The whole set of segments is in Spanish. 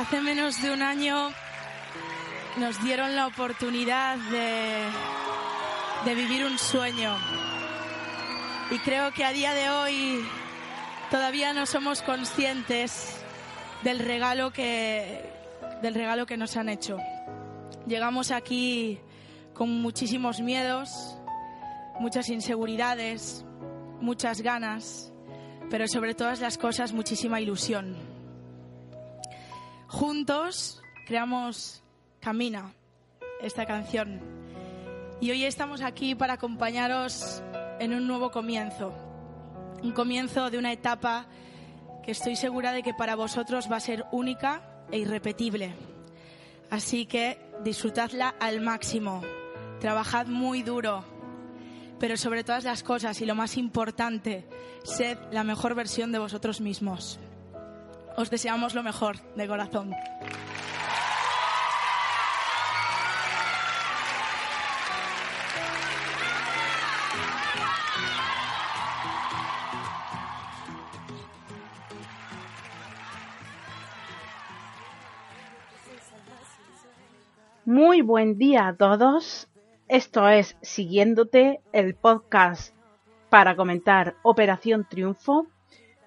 Hace menos de un año nos dieron la oportunidad de, vivir un sueño. Y creo que a día de hoy todavía no somos conscientes del regalo que, del regalo que nos han hecho. Llegamos aquí con muchísimos miedos, muchas inseguridades, muchas ganas, pero sobre todas las cosas muchísima ilusión. Juntos creamos Camina, esta canción. Y hoy estamos aquí para acompañaros en un nuevo comienzo. Un comienzo de una etapa que estoy segura de que para vosotros va a ser única e irrepetible. Así que disfrutadla al máximo. Trabajad muy duro. Pero sobre todas las cosas y lo más importante, sed la mejor versión de vosotros mismos. Os deseamos lo mejor, de corazón. Muy buen día a todos. Esto es Siguiéndote, el podcast para comentar Operación Triunfo,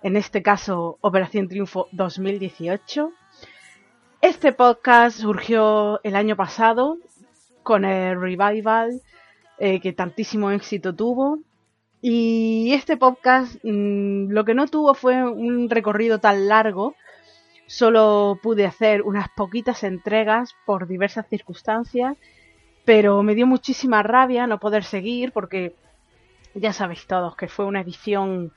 en este caso Operación Triunfo 2018. Este podcast surgió el año pasado con el revival eh, que tantísimo éxito tuvo. Y este podcast mmm, lo que no tuvo fue un recorrido tan largo Solo pude hacer unas poquitas entregas por diversas circunstancias, pero me dio muchísima rabia no poder seguir porque ya sabéis todos que fue una edición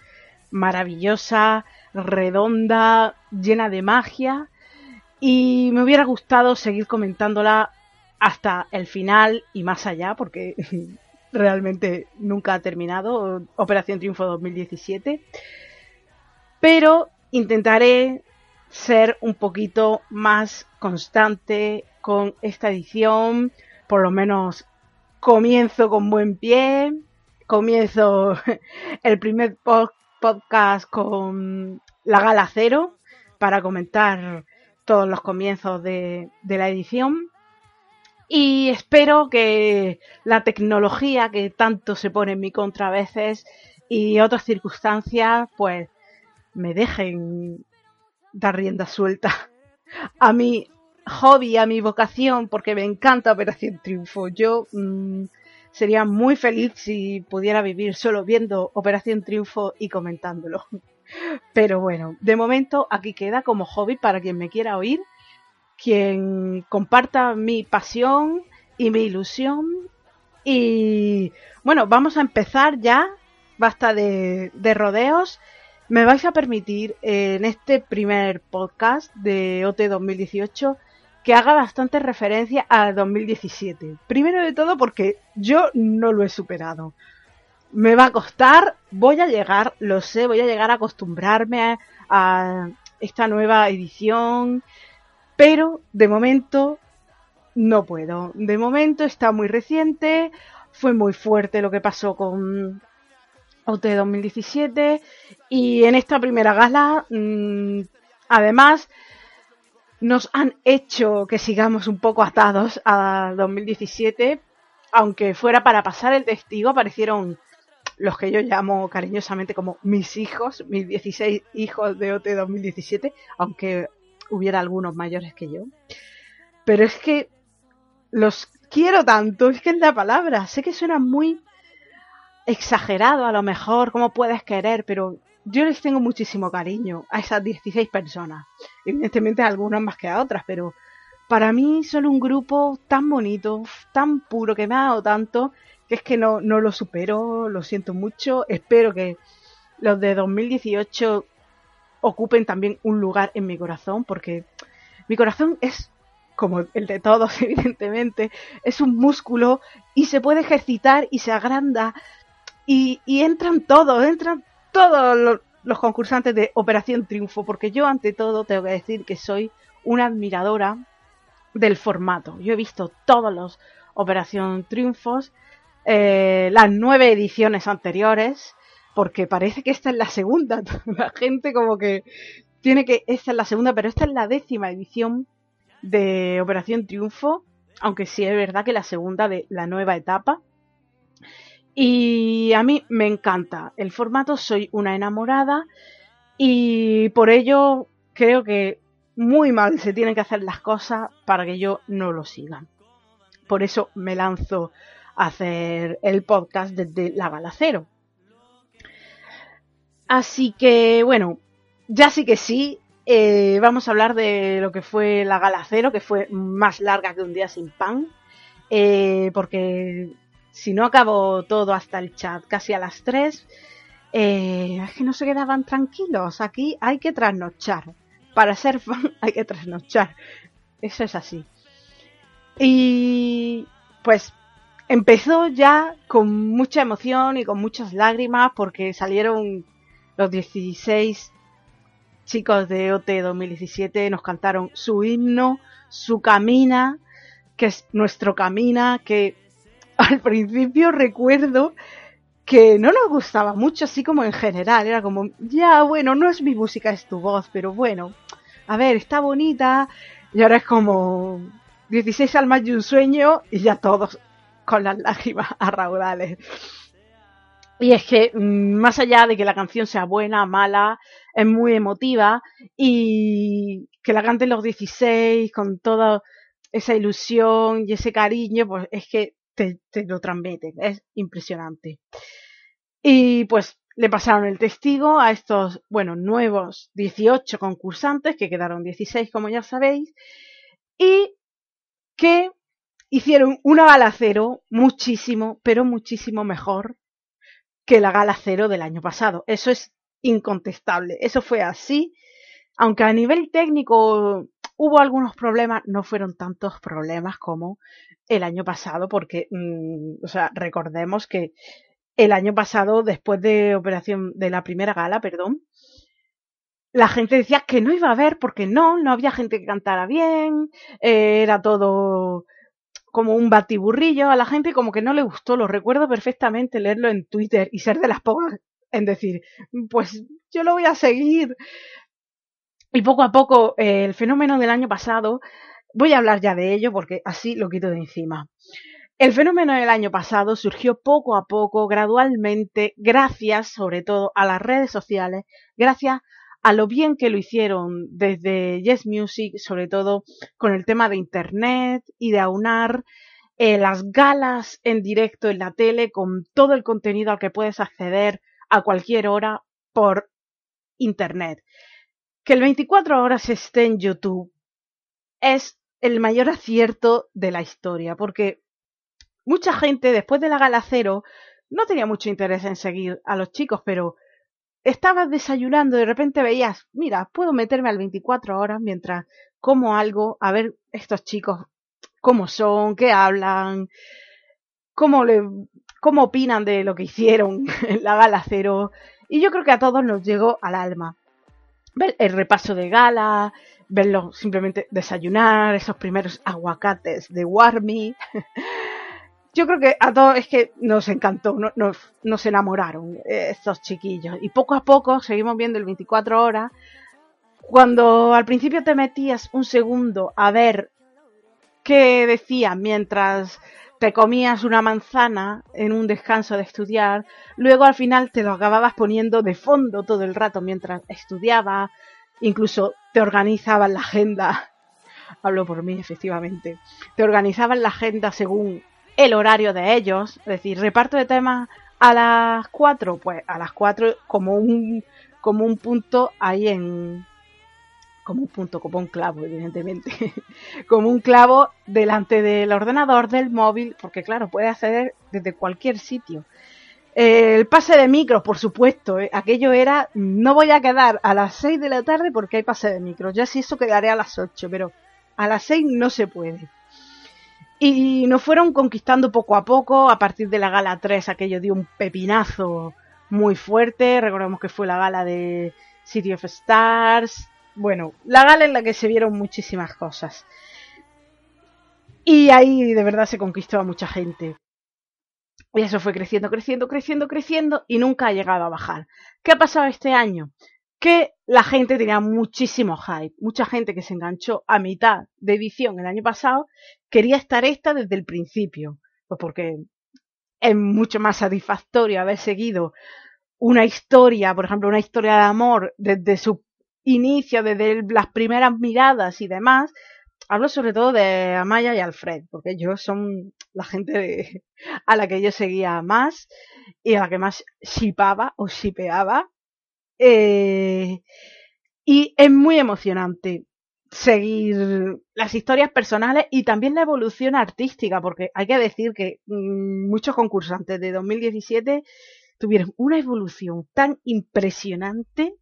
maravillosa, redonda, llena de magia. Y me hubiera gustado seguir comentándola hasta el final y más allá porque realmente nunca ha terminado Operación Triunfo 2017 pero intentaré ser un poquito más constante con esta edición, por lo menos comienzo con buen pie, comienzo el primer podcast con la gala cero para comentar todos los comienzos de, la edición y espero que la tecnología que tanto se pone en mi contra a veces y otras circunstancias pues me dejen dar rienda suelta a mi hobby, a mi vocación, porque me encanta Operación Triunfo. Yo mmm, sería muy feliz si pudiera vivir solo viendo Operación Triunfo y comentándolo. Pero bueno, de momento aquí queda como hobby para quien me quiera oír, quien comparta mi pasión y mi ilusión. Y bueno, vamos a empezar ya. Basta de, de rodeos me vais a permitir en este primer podcast de OT 2018 que haga bastante referencia al 2017. Primero de todo porque yo no lo he superado. Me va a costar, voy a llegar, lo sé, voy a llegar a acostumbrarme a, a esta nueva edición, pero de momento no puedo. De momento está muy reciente, fue muy fuerte lo que pasó con OT 2017 y en esta primera gala mmm, además nos han hecho que sigamos un poco atados a 2017 aunque fuera para pasar el testigo aparecieron los que yo llamo cariñosamente como mis hijos, mis 16 hijos de OT 2017, aunque hubiera algunos mayores que yo. Pero es que los quiero tanto, es que es la palabra, sé que suena muy exagerado a lo mejor, como puedes querer, pero yo les tengo muchísimo cariño a esas 16 personas. Evidentemente algunas más que a otras, pero para mí son un grupo tan bonito, tan puro, que me ha dado tanto, que es que no, no lo supero, lo siento mucho. Espero que los de 2018 ocupen también un lugar en mi corazón, porque mi corazón es como el de todos, evidentemente, es un músculo y se puede ejercitar y se agranda y, y entran todos, entran todos los, concursantes de Operación Triunfo, porque yo ante todo tengo que decir que soy una admiradora del formato. Yo he visto todos los Operación Triunfos, eh, las nueve ediciones anteriores, porque parece que esta es la segunda. La gente como que tiene que, esta es la segunda, pero esta es la décima edición de Operación Triunfo, aunque sí es verdad que la segunda de la nueva etapa. Y a mí me encanta el formato, soy una enamorada y por ello creo que muy mal se tienen que hacer las cosas para que yo no lo siga. Por eso me lanzo a hacer el podcast desde la gala cero. Así que bueno, ya sí que sí, eh, vamos a hablar de lo que fue la gala cero, que fue más larga que un día sin pan, eh, porque si no acabó todo hasta el chat casi a las 3, eh, es que no se quedaban tranquilos. Aquí hay que trasnochar. Para ser fan hay que trasnochar. Eso es así. Y pues empezó ya con mucha emoción y con muchas lágrimas porque salieron los 16 chicos de OT 2017 nos cantaron su himno, su camina, que es nuestro camina, que al principio recuerdo que no nos gustaba mucho, así como en general, era como, ya, bueno, no es mi música, es tu voz, pero bueno, a ver, está bonita, y ahora es como 16 almas y un sueño, y ya todos con las lágrimas a raudales. Y es que, mm, más allá de que la canción sea buena, mala, es muy emotiva y que la canten los 16 con toda esa ilusión y ese cariño, pues es que te, lo transmiten, es impresionante. Y pues le pasaron el testigo a estos, bueno, nuevos 18 concursantes, que quedaron 16 como ya sabéis, y que hicieron una gala cero muchísimo, pero muchísimo mejor que la gala cero del año pasado. Eso es incontestable. Eso fue así. Aunque a nivel técnico hubo algunos problemas, no fueron tantos problemas como el año pasado, porque, mm, o sea, recordemos que el año pasado, después de operación de la primera gala, perdón, la gente decía que no iba a haber porque no, no había gente que cantara bien, eh, era todo como un batiburrillo a la gente como que no le gustó. Lo recuerdo perfectamente leerlo en Twitter y ser de las pocas en decir, pues yo lo voy a seguir. Y poco a poco eh, el fenómeno del año pasado, voy a hablar ya de ello porque así lo quito de encima. El fenómeno del año pasado surgió poco a poco, gradualmente, gracias sobre todo a las redes sociales, gracias a lo bien que lo hicieron desde Yes Music, sobre todo con el tema de Internet y de aunar eh, las galas en directo en la tele con todo el contenido al que puedes acceder a cualquier hora por Internet. Que el 24 horas esté en YouTube es el mayor acierto de la historia, porque mucha gente después de la gala cero no tenía mucho interés en seguir a los chicos, pero estabas desayunando y de repente veías, mira, puedo meterme al 24 horas mientras como algo, a ver estos chicos cómo son, qué hablan, cómo le, cómo opinan de lo que hicieron en la gala cero. Y yo creo que a todos nos llegó al alma. Ver el repaso de gala, verlo simplemente desayunar, esos primeros aguacates de Warmy. yo creo que a todos es que nos encantó, nos, enamoraron eh, estos chiquillos. Y poco a poco seguimos viendo el 24 horas. Cuando al principio te metías un segundo a ver qué decía mientras te comías una manzana en un descanso de estudiar, luego al final te lo acababas poniendo de fondo todo el rato mientras estudiaba, incluso te organizaban la agenda, hablo por mí efectivamente, te organizaban la agenda según el horario de ellos, es decir, reparto de temas a las 4, pues a las 4 como un, como un punto ahí en, como un punto, como un clavo, evidentemente, como un clavo delante del ordenador, del móvil, porque claro, puede acceder desde cualquier sitio. el pase de micros, por supuesto, ¿eh? aquello era, no voy a quedar a las 6 de la tarde porque hay pase de micros, ya si eso quedaré a las 8, pero a las 6 no se puede. Y nos fueron conquistando poco a poco, a partir de la gala 3 aquello dio un pepinazo muy fuerte, recordemos que fue la gala de City of Stars, bueno, la gala en la que se vieron muchísimas cosas. Y ahí de verdad se conquistó a mucha gente. Y eso fue creciendo, creciendo, creciendo, creciendo y nunca ha llegado a bajar. ¿Qué ha pasado este año? que la gente tenía muchísimo hype. Mucha gente que se enganchó a mitad de edición el año pasado quería estar esta desde el principio. Pues porque es mucho más satisfactorio haber seguido una historia, por ejemplo, una historia de amor desde su inicio, desde las primeras miradas y demás. Hablo sobre todo de Amaya y Alfred, porque ellos son la gente a la que yo seguía más y a la que más shipaba o shipeaba. Eh, y es muy emocionante seguir las historias personales y también la evolución artística, porque hay que decir que mm, muchos concursantes de 2017 tuvieron una evolución tan impresionante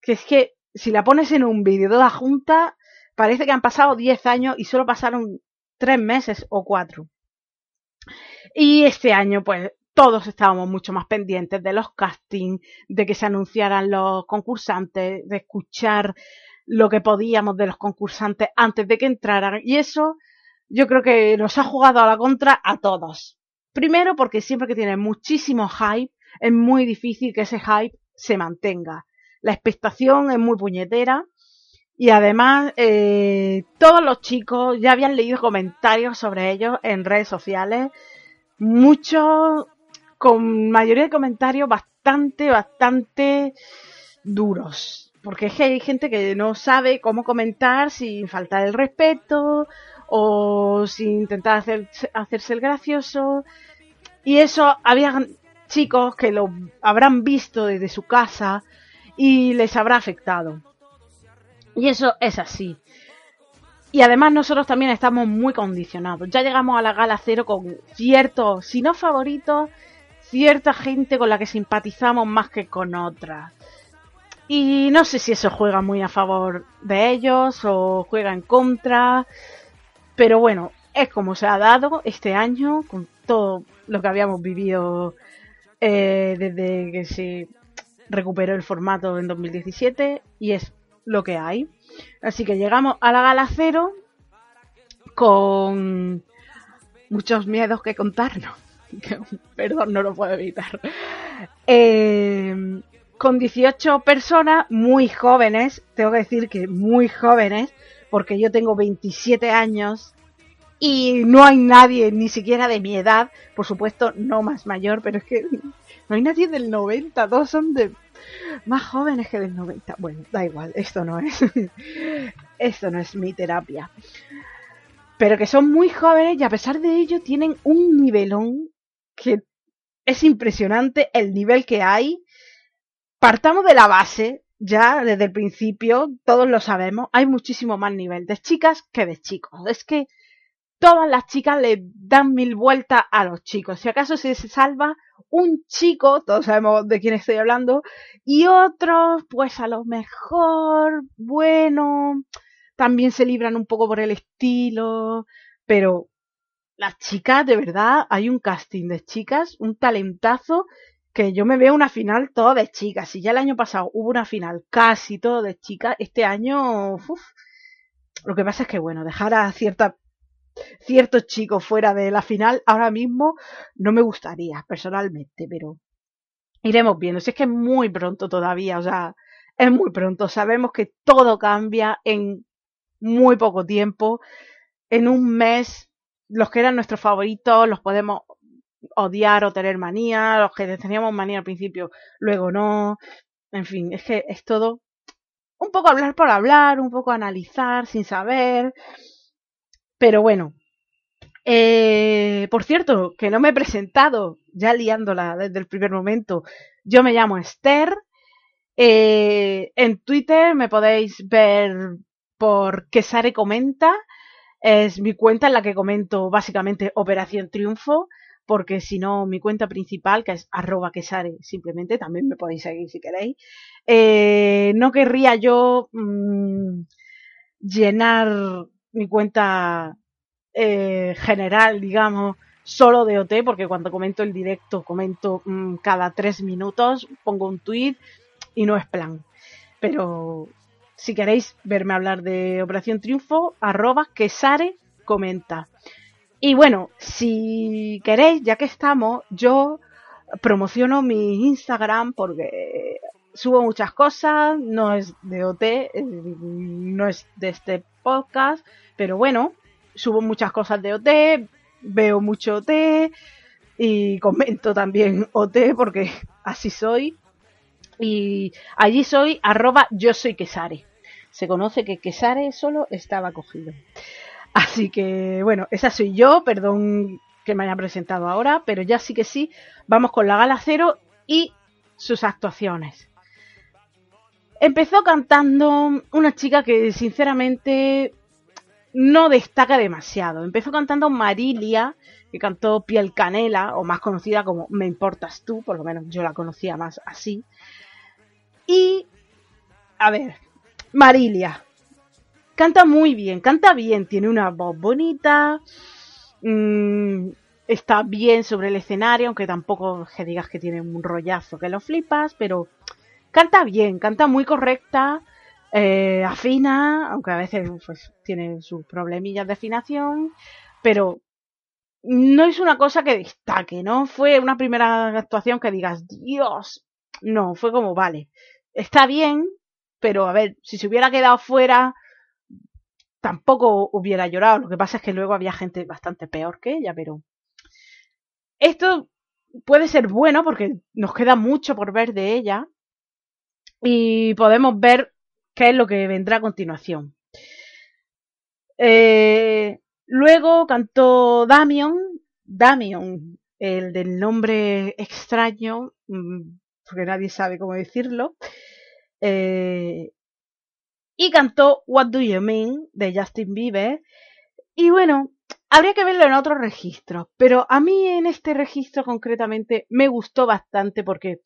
que es que si la pones en un vídeo de la junta, parece que han pasado 10 años y solo pasaron 3 meses o 4. Y este año, pues, todos estábamos mucho más pendientes de los castings, de que se anunciaran los concursantes, de escuchar lo que podíamos de los concursantes antes de que entraran. Y eso yo creo que nos ha jugado a la contra a todos. Primero porque siempre que tiene muchísimo hype, es muy difícil que ese hype se mantenga. La expectación es muy puñetera. Y además, eh, todos los chicos ya habían leído comentarios sobre ellos en redes sociales. Muchos, con mayoría de comentarios bastante, bastante duros. Porque es que hay gente que no sabe cómo comentar sin faltar el respeto o sin intentar hacer, hacerse el gracioso. Y eso había chicos que lo habrán visto desde su casa y les habrá afectado. Y eso es así. Y además nosotros también estamos muy condicionados. Ya llegamos a la gala cero con ciertos, si no favoritos, cierta gente con la que simpatizamos más que con otras. Y no sé si eso juega muy a favor de ellos o juega en contra. Pero bueno, es como se ha dado este año con todo lo que habíamos vivido eh, desde que se recuperó el formato en 2017 y es lo que hay. Así que llegamos a la gala cero con muchos miedos que contarnos. Perdón, no lo puedo evitar. Eh, con 18 personas muy jóvenes, tengo que decir que muy jóvenes, porque yo tengo 27 años y no hay nadie, ni siquiera de mi edad, por supuesto, no más mayor, pero es que no hay nadie del 90, todos son de más jóvenes que del 90. Bueno, da igual, esto no es, esto no es mi terapia. Pero que son muy jóvenes y a pesar de ello tienen un nivelón que es impresionante el nivel que hay. Partamos de la base, ya desde el principio, todos lo sabemos, hay muchísimo más nivel de chicas que de chicos. Es que todas las chicas le dan mil vueltas a los chicos. Si acaso se salva un chico, todos sabemos de quién estoy hablando, y otros, pues a lo mejor, bueno, también se libran un poco por el estilo, pero las chicas, de verdad, hay un casting de chicas, un talentazo, que yo me veo una final todo de chicas. Si ya el año pasado hubo una final casi todo de chicas, este año, uf, lo que pasa es que, bueno, dejar a cierta ciertos chicos fuera de la final, ahora mismo no me gustaría personalmente, pero iremos viendo. Si es que es muy pronto todavía, o sea, es muy pronto. Sabemos que todo cambia en muy poco tiempo. En un mes, los que eran nuestros favoritos los podemos odiar o tener manía, los que teníamos manía al principio, luego no. En fin, es que es todo un poco hablar por hablar, un poco analizar sin saber. Pero bueno. Eh, por cierto, que no me he presentado, ya liándola desde el primer momento. Yo me llamo Esther. Eh, en Twitter me podéis ver por Quesare Comenta. Es mi cuenta en la que comento básicamente Operación Triunfo, porque si no, mi cuenta principal, que es arroba quesare, simplemente, también me podéis seguir si queréis. Eh, no querría yo mmm, llenar mi cuenta eh, general, digamos, solo de OT, porque cuando comento el directo comento mmm, cada tres minutos, pongo un tweet y no es plan. Pero si queréis verme hablar de Operación Triunfo, arroba quesare comenta. Y bueno, si queréis, ya que estamos, yo promociono mi Instagram porque subo muchas cosas, no es de OT, no es de este podcast, pero bueno, subo muchas cosas de OT, veo mucho OT y comento también OT porque así soy. Y allí soy arroba yo soy Quesare. Se conoce que Quesare solo estaba cogido. Así que bueno, esa soy yo, perdón que me haya presentado ahora, pero ya sí que sí, vamos con la gala cero y sus actuaciones. Empezó cantando una chica que sinceramente no destaca demasiado. Empezó cantando Marilia, que cantó Piel Canela, o más conocida como Me Importas Tú, por lo menos yo la conocía más así. Y, a ver, Marilia. Canta muy bien, canta bien, tiene una voz bonita, mmm, está bien sobre el escenario, aunque tampoco que digas que tiene un rollazo que lo flipas, pero canta bien, canta muy correcta, eh, afina, aunque a veces pues, tiene sus problemillas de afinación, pero no es una cosa que destaque, ¿no? Fue una primera actuación que digas, Dios, no, fue como, vale, está bien, pero a ver, si se hubiera quedado fuera, tampoco hubiera llorado. Lo que pasa es que luego había gente bastante peor que ella, pero esto puede ser bueno porque nos queda mucho por ver de ella y podemos ver qué es lo que vendrá a continuación. Eh, luego cantó Damion, Damion, el del nombre extraño, mm, porque nadie sabe cómo decirlo. Eh, y cantó What Do You Mean de Justin Bieber. Y bueno, habría que verlo en otros registros, pero a mí en este registro concretamente me gustó bastante porque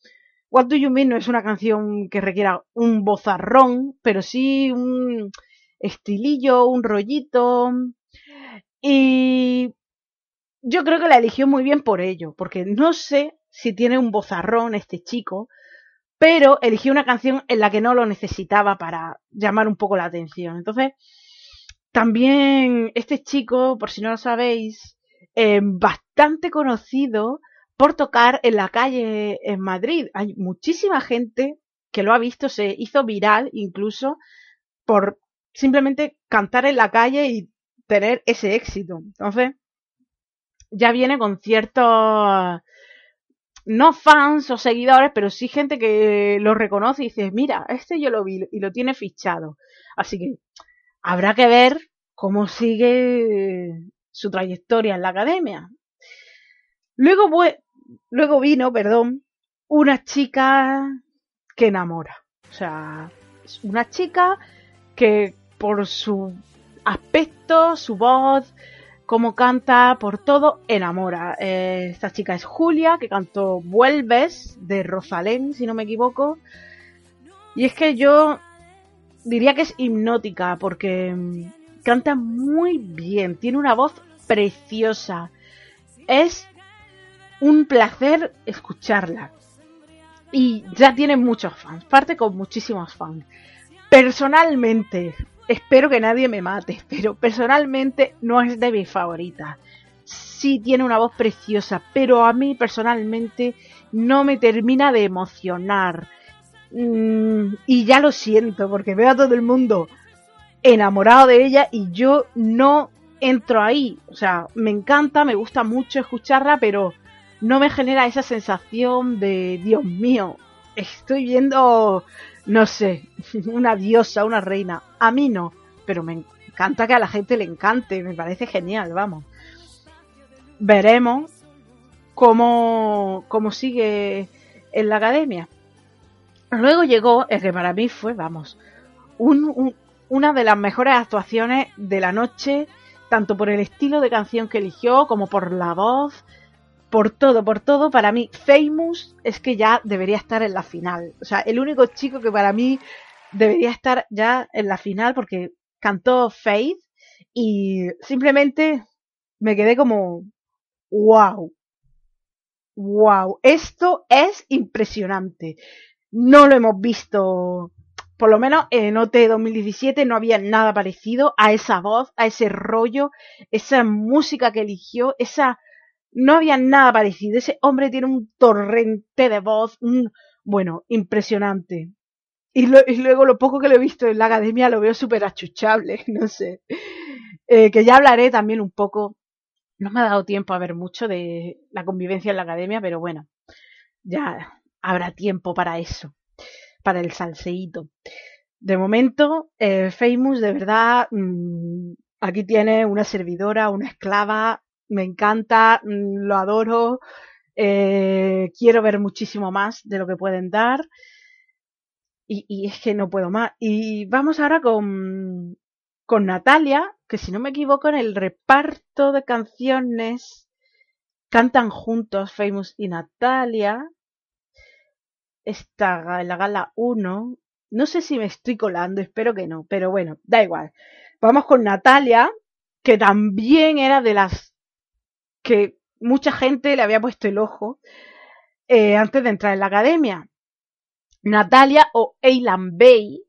What Do You Mean no es una canción que requiera un bozarrón, pero sí un estilillo, un rollito. Y yo creo que la eligió muy bien por ello, porque no sé si tiene un bozarrón este chico, pero eligió una canción en la que no lo necesitaba para llamar un poco la atención. Entonces, también este chico, por si no lo sabéis, eh, bastante conocido por tocar en la calle en Madrid. Hay muchísima gente que lo ha visto, se hizo viral incluso por simplemente cantar en la calle y tener ese éxito. Entonces, ya viene con ciertos no fans o seguidores, pero sí gente que lo reconoce y dice, mira, este yo lo vi y lo tiene fichado. Así que habrá que ver cómo sigue su trayectoria en la academia. Luego, luego vino, perdón, una chica que enamora. O sea, una chica que por su aspecto, su voz, cómo canta, por todo, enamora. Eh, esta chica es Julia, que cantó Vuelves de Rosalén, si no me equivoco. Y es que yo diría que es hipnótica, porque mm, canta muy bien, tiene una voz preciosa. Es un placer escucharla. Y ya tiene muchos fans, parte con muchísimos fans. Personalmente, espero que nadie me mate, pero personalmente no es de mis favoritas. Sí tiene una voz preciosa, pero a mí personalmente no me termina de emocionar. Mm, y ya lo siento, porque veo a todo el mundo enamorado de ella y yo no entro ahí. O sea, me encanta, me gusta mucho escucharla, pero no me genera esa sensación de, Dios mío, estoy viendo no sé, una diosa, una reina. A mí no, pero me encanta que a la gente le encante, me parece genial, vamos. Veremos cómo, cómo sigue en la academia. Luego llegó el que para mí fue, vamos, una de las mejores actuaciones de la noche, tanto por el estilo de canción que eligió como por la voz por todo, por todo, para mí, Famous es que ya debería estar en la final. O sea, el único chico que para mí debería estar ya en la final porque cantó Faith y simplemente me quedé como, wow, wow, esto es impresionante. No lo hemos visto, por lo menos en OT 2017 no había nada parecido a esa voz, a ese rollo, esa música que eligió, esa no había nada parecido. Ese hombre tiene un torrente de voz, Bueno, impresionante. Y, luego lo poco que lo he visto en la academia lo veo súper achuchable, no sé. Eh, que ya hablaré también un poco. No me ha dado tiempo a ver mucho de la convivencia en la academia, pero bueno, ya habrá tiempo para eso, para el salseíto. De momento, eh, Famous, de verdad, mm, aquí tiene una servidora, una esclava, me encanta, mm, lo adoro, eh, quiero ver muchísimo más de lo que pueden dar. Y, es que no puedo más. Y vamos ahora con, con Natalia, que si no me equivoco en el reparto de canciones cantan juntos Famous y Natalia. Está en la gala 1. No sé si me estoy colando, espero que no, pero bueno, da igual. Vamos con Natalia, que también era de las que mucha gente le había puesto el ojo eh, antes de entrar en la academia. Natalia o Eilan Bay.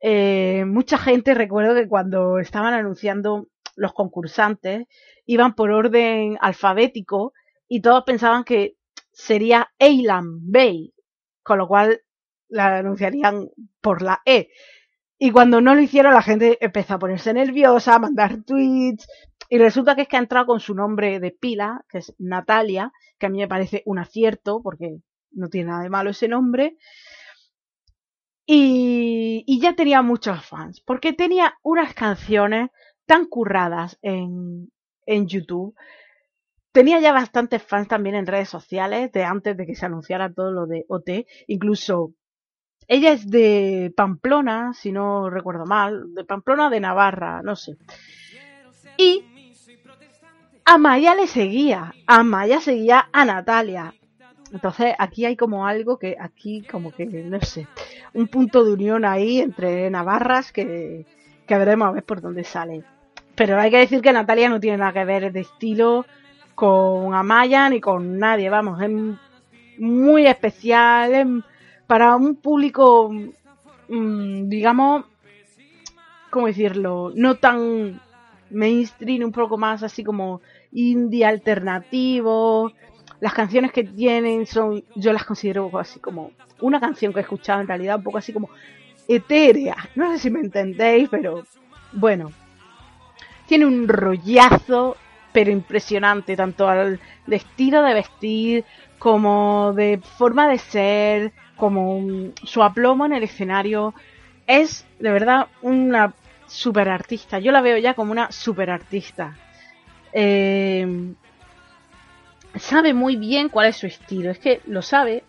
Eh, mucha gente recuerdo que cuando estaban anunciando los concursantes iban por orden alfabético y todos pensaban que sería Eilan Bay, con lo cual la anunciarían por la E. Y cuando no lo hicieron, la gente empezó a ponerse nerviosa, a mandar tweets. Y resulta que es que ha entrado con su nombre de pila, que es Natalia, que a mí me parece un acierto, porque no tiene nada de malo ese nombre. Y, y ya tenía muchos fans, porque tenía unas canciones tan curradas en, en YouTube. Tenía ya bastantes fans también en redes sociales, de antes de que se anunciara todo lo de OT. Incluso ella es de Pamplona, si no recuerdo mal, de Pamplona de Navarra, no sé. Y Amaya le seguía, Amaya seguía a Natalia. Entonces aquí hay como algo que aquí como que, no sé, un punto de unión ahí entre Navarras que, que veremos a ver por dónde sale. Pero hay que decir que Natalia no tiene nada que ver de estilo con Amaya ni con nadie, vamos, es muy especial, es para un público, mm, digamos, ¿cómo decirlo? No tan mainstream, un poco más así como indie alternativo. Las canciones que tienen son, yo las considero así como una canción que he escuchado en realidad un poco así como etérea. No sé si me entendéis, pero bueno. Tiene un rollazo, pero impresionante, tanto al estilo de vestir como de forma de ser, como su aplomo en el escenario. Es de verdad una super artista. Yo la veo ya como una super artista. Eh, sabe muy bien cuál es su estilo. Es que lo sabe,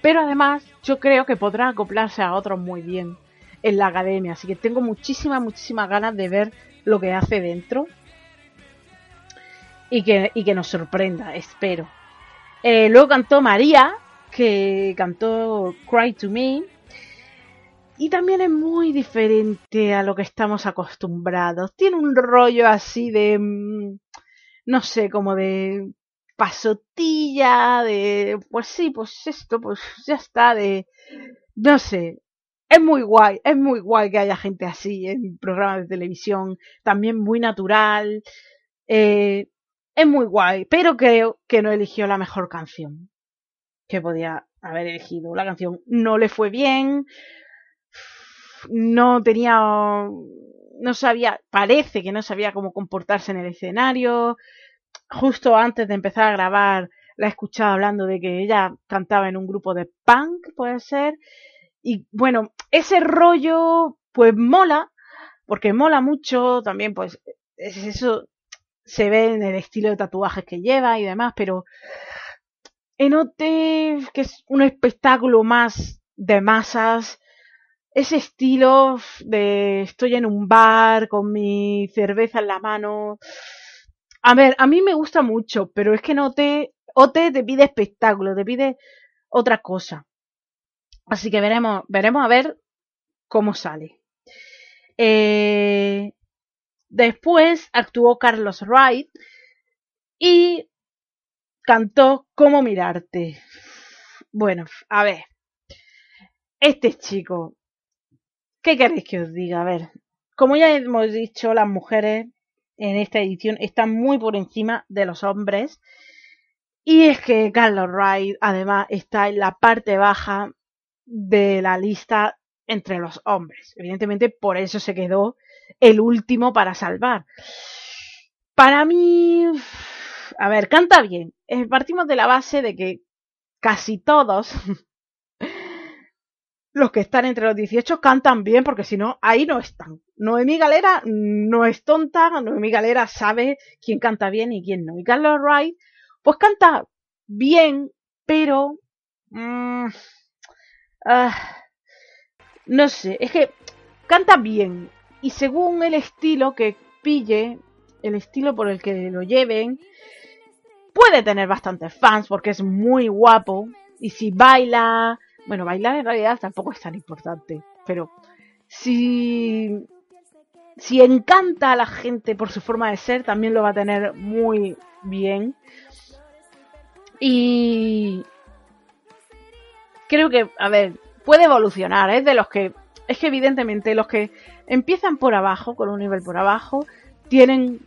pero además yo creo que podrá acoplarse a otros muy bien en la academia. Así que tengo muchísimas, muchísimas ganas de ver lo que hace dentro. Y que, y que nos sorprenda, espero. Eh, luego cantó María, que cantó Cry to Me. Y también es muy diferente a lo que estamos acostumbrados. Tiene un rollo así de, mm, no sé, como de pasotilla, de, pues sí, pues esto, pues ya está, de, no sé. Es muy guay, es muy guay que haya gente así en programas de televisión, también muy natural. Eh, es muy guay, pero creo que no eligió la mejor canción que podía haber elegido. La canción no le fue bien, no tenía, no sabía, parece que no sabía cómo comportarse en el escenario. Justo antes de empezar a grabar, la he escuchado hablando de que ella cantaba en un grupo de punk, puede ser. Y bueno, ese rollo, pues mola, porque mola mucho, también pues eso se ve en el estilo de tatuajes que lleva y demás, pero Enote, que es un espectáculo más de masas, ese estilo de estoy en un bar con mi cerveza en la mano. A ver, a mí me gusta mucho, pero es que Note, Ote te pide espectáculo, te pide otra cosa. Así que veremos, veremos a ver cómo sale. Eh, después actuó Carlos Wright y cantó Cómo mirarte. Bueno, a ver. Este chico, ¿qué queréis que os diga? A ver, como ya hemos dicho, las mujeres en esta edición están muy por encima de los hombres. Y es que Carlos Wright además está en la parte baja de la lista entre los hombres. Evidentemente, por eso se quedó el último para salvar. Para mí, a ver, canta bien. Eh, partimos de la base de que casi todos los que están entre los 18 cantan bien, porque si no, ahí no están. Noemí Galera no es tonta, Noemí Galera sabe quién canta bien y quién no. Y Carlos Wright, pues canta bien, pero... Mm, ah, no sé, es que canta bien. Y según el estilo que pille, el estilo por el que lo lleven, puede tener bastantes fans porque es muy guapo. Y si baila, bueno, bailar en realidad tampoco es tan importante, pero si si encanta a la gente por su forma de ser, también lo va a tener muy bien. Y creo que, a ver, puede evolucionar, es de los que, es que evidentemente los que empiezan por abajo, con un nivel por abajo, tienen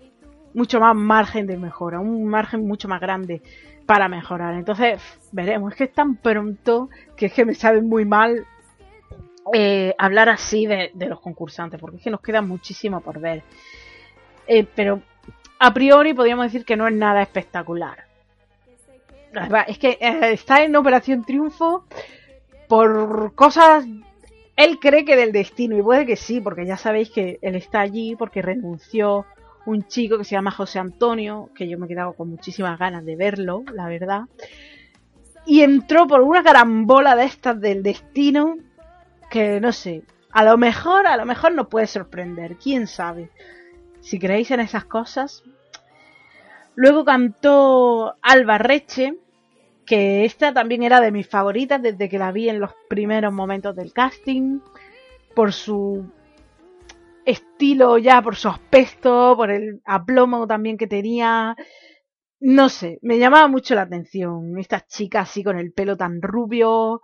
mucho más margen de mejora, un margen mucho más grande para mejorar. Entonces, veremos, es que es tan pronto que es que me sabe muy mal eh, hablar así de, los concursantes, porque es que nos queda muchísimo por ver. Eh, pero a priori podríamos decir que no es nada espectacular. Es que eh, está en Operación Triunfo por cosas. Él cree que del destino, y puede que sí, porque ya sabéis que él está allí porque renunció un chico que se llama José Antonio, que yo me he quedado con muchísimas ganas de verlo, la verdad. Y entró por una carambola de estas del destino que no sé, a lo mejor, a lo mejor nos puede sorprender, quién sabe. Si creéis en esas cosas. Luego cantó Alba Reche, que esta también era de mis favoritas desde que la vi en los primeros momentos del casting, por su estilo ya, por su aspecto, por el aplomo también que tenía. No sé, me llamaba mucho la atención. Esta chica así con el pelo tan rubio,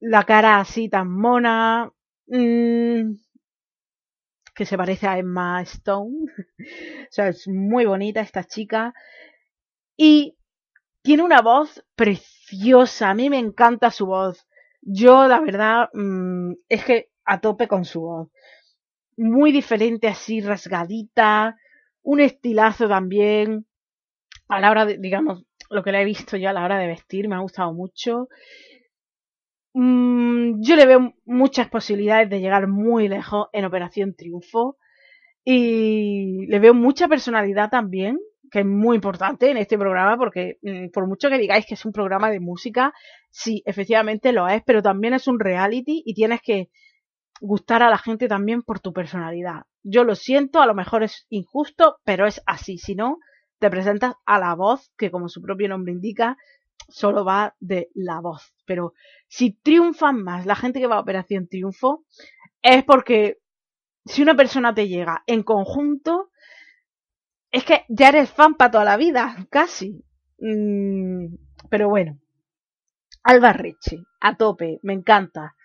la cara así tan mona, mm, que se parece a Emma Stone. o sea, es muy bonita esta chica. Y tiene una voz preciosa, a mí me encanta su voz. Yo, la verdad, mm, es que a tope con su voz. Muy diferente, así rasgadita, un estilazo también. A la hora de, digamos, lo que le he visto yo a la hora de vestir, me ha gustado mucho. Mm, yo le veo muchas posibilidades de llegar muy lejos en Operación Triunfo y le veo mucha personalidad también, que es muy importante en este programa porque mm, por mucho que digáis que es un programa de música, sí, efectivamente lo es, pero también es un reality y tienes que gustar a la gente también por tu personalidad. Yo lo siento, a lo mejor es injusto, pero es así, si no, te presentas a la voz, que como su propio nombre indica, solo va de la voz. Pero si triunfan más la gente que va a Operación Triunfo, es porque si una persona te llega en conjunto, es que ya eres fan para toda la vida, casi. Mm, pero bueno, Alba Reche, a tope, me encanta.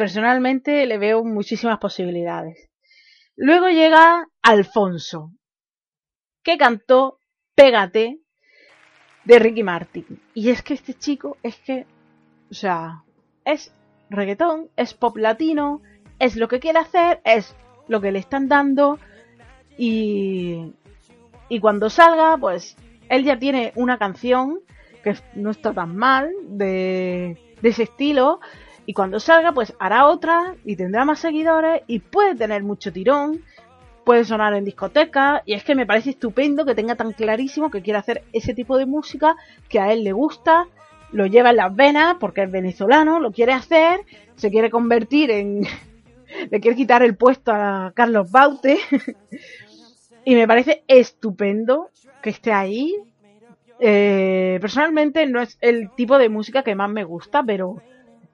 Personalmente le veo muchísimas posibilidades. Luego llega Alfonso, que cantó Pégate de Ricky Martin. Y es que este chico es que, o sea, es reggaetón, es pop latino, es lo que quiere hacer, es lo que le están dando y, y cuando salga, pues él ya tiene una canción que no está tan mal de, de ese estilo y cuando salga pues hará otra y tendrá más seguidores y puede tener mucho tirón puede sonar en discoteca y es que me parece estupendo que tenga tan clarísimo que quiere hacer ese tipo de música que a él le gusta, lo lleva en las venas porque es venezolano, lo quiere hacer, se quiere convertir en... le quiere quitar el puesto a Carlos Baute y me parece estupendo que esté ahí. Eh, personalmente no es el tipo de música que más me gusta, pero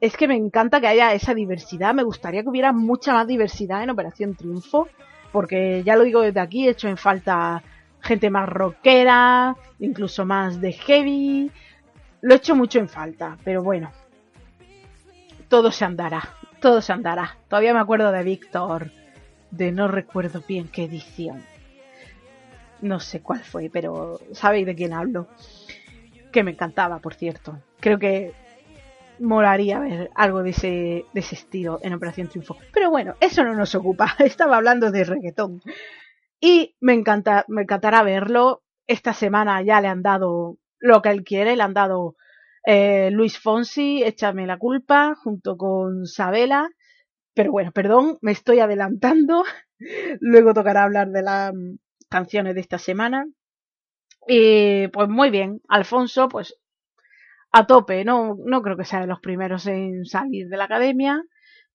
es que me encanta que haya esa diversidad. Me gustaría que hubiera mucha más diversidad en Operación Triunfo porque ya lo digo desde aquí, he hecho en falta gente más rockera, incluso más de heavy, lo he hecho mucho en falta, pero bueno, todo se andará, todo se andará. Todavía me acuerdo de Víctor, de no recuerdo bien qué edición. No sé cuál fue, pero sabéis de quién hablo. Que me encantaba, por cierto. Creo que molaría ver algo de ese, de ese estilo en Operación Triunfo. Pero bueno, eso no nos ocupa. Estaba hablando de reggaetón. Y me encanta, me encantará verlo. Esta semana ya le han dado lo que él quiere, le han dado eh, Luis Fonsi, Échame la culpa, junto con Sabela. Pero bueno, perdón, me estoy adelantando. Luego tocará hablar de las canciones de esta semana. Y pues muy bien, Alfonso, pues a tope, no, no creo que sea de los primeros en salir de la academia,